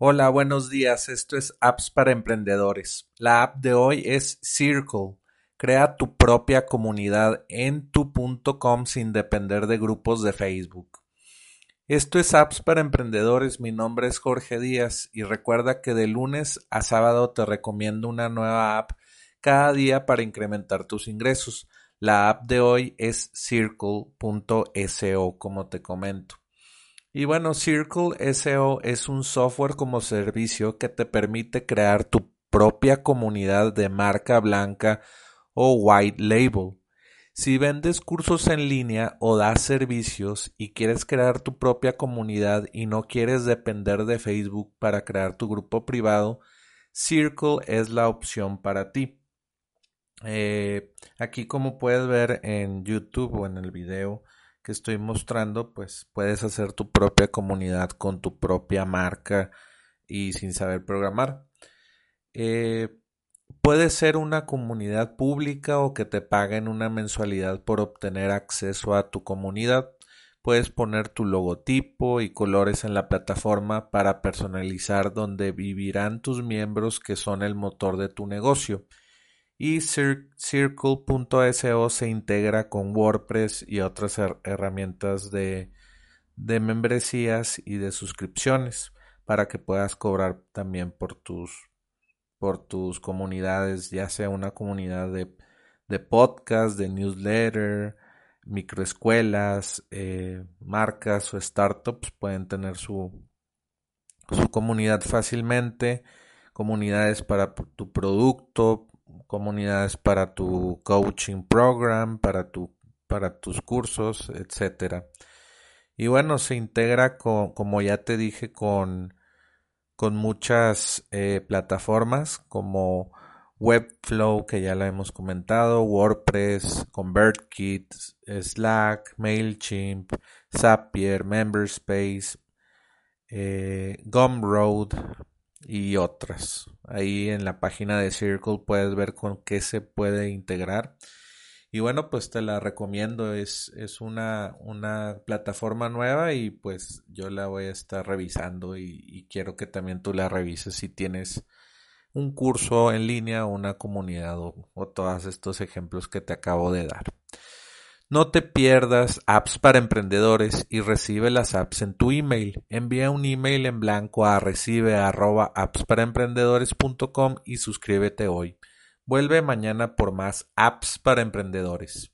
Hola, buenos días. Esto es Apps para Emprendedores. La app de hoy es Circle. Crea tu propia comunidad en tu.com sin depender de grupos de Facebook. Esto es Apps para Emprendedores. Mi nombre es Jorge Díaz y recuerda que de lunes a sábado te recomiendo una nueva app cada día para incrementar tus ingresos. La app de hoy es circle.so, como te comento. Y bueno, Circle SEO es un software como servicio que te permite crear tu propia comunidad de marca blanca o white label. Si vendes cursos en línea o das servicios y quieres crear tu propia comunidad y no quieres depender de Facebook para crear tu grupo privado, Circle es la opción para ti. Eh, aquí como puedes ver en YouTube o en el video, que estoy mostrando, pues puedes hacer tu propia comunidad con tu propia marca y sin saber programar. Eh, puede ser una comunidad pública o que te paguen una mensualidad por obtener acceso a tu comunidad. Puedes poner tu logotipo y colores en la plataforma para personalizar donde vivirán tus miembros que son el motor de tu negocio y Circle.so se integra con WordPress y otras herramientas de, membresías y de suscripciones para que puedas cobrar también por tus por tus comunidades, ya sea una comunidad de, de podcast, de newsletter, microescuelas, eh, marcas o startups pueden tener su, su comunidad fácilmente, comunidades para tu producto, comunidades para tu coaching program, para, tu, para tus cursos, etcétera. Y bueno, se integra con, como ya te dije, con, con muchas eh, plataformas como Webflow, que ya la hemos comentado, WordPress, ConvertKit, Slack, MailChimp, Zapier, Memberspace, eh, Gumroad, y otras. Ahí en la página de Circle puedes ver con qué se puede integrar. Y bueno, pues te la recomiendo. Es, es una, una plataforma nueva y pues yo la voy a estar revisando y, quiero que también tú la revises si tienes un curso en línea o una comunidad o todos estos ejemplos que te acabo de dar. No te pierdas apps para emprendedores y recibe las apps en tu email. Envía un email en blanco a recibe y suscríbete hoy. Vuelve mañana por más apps para emprendedores.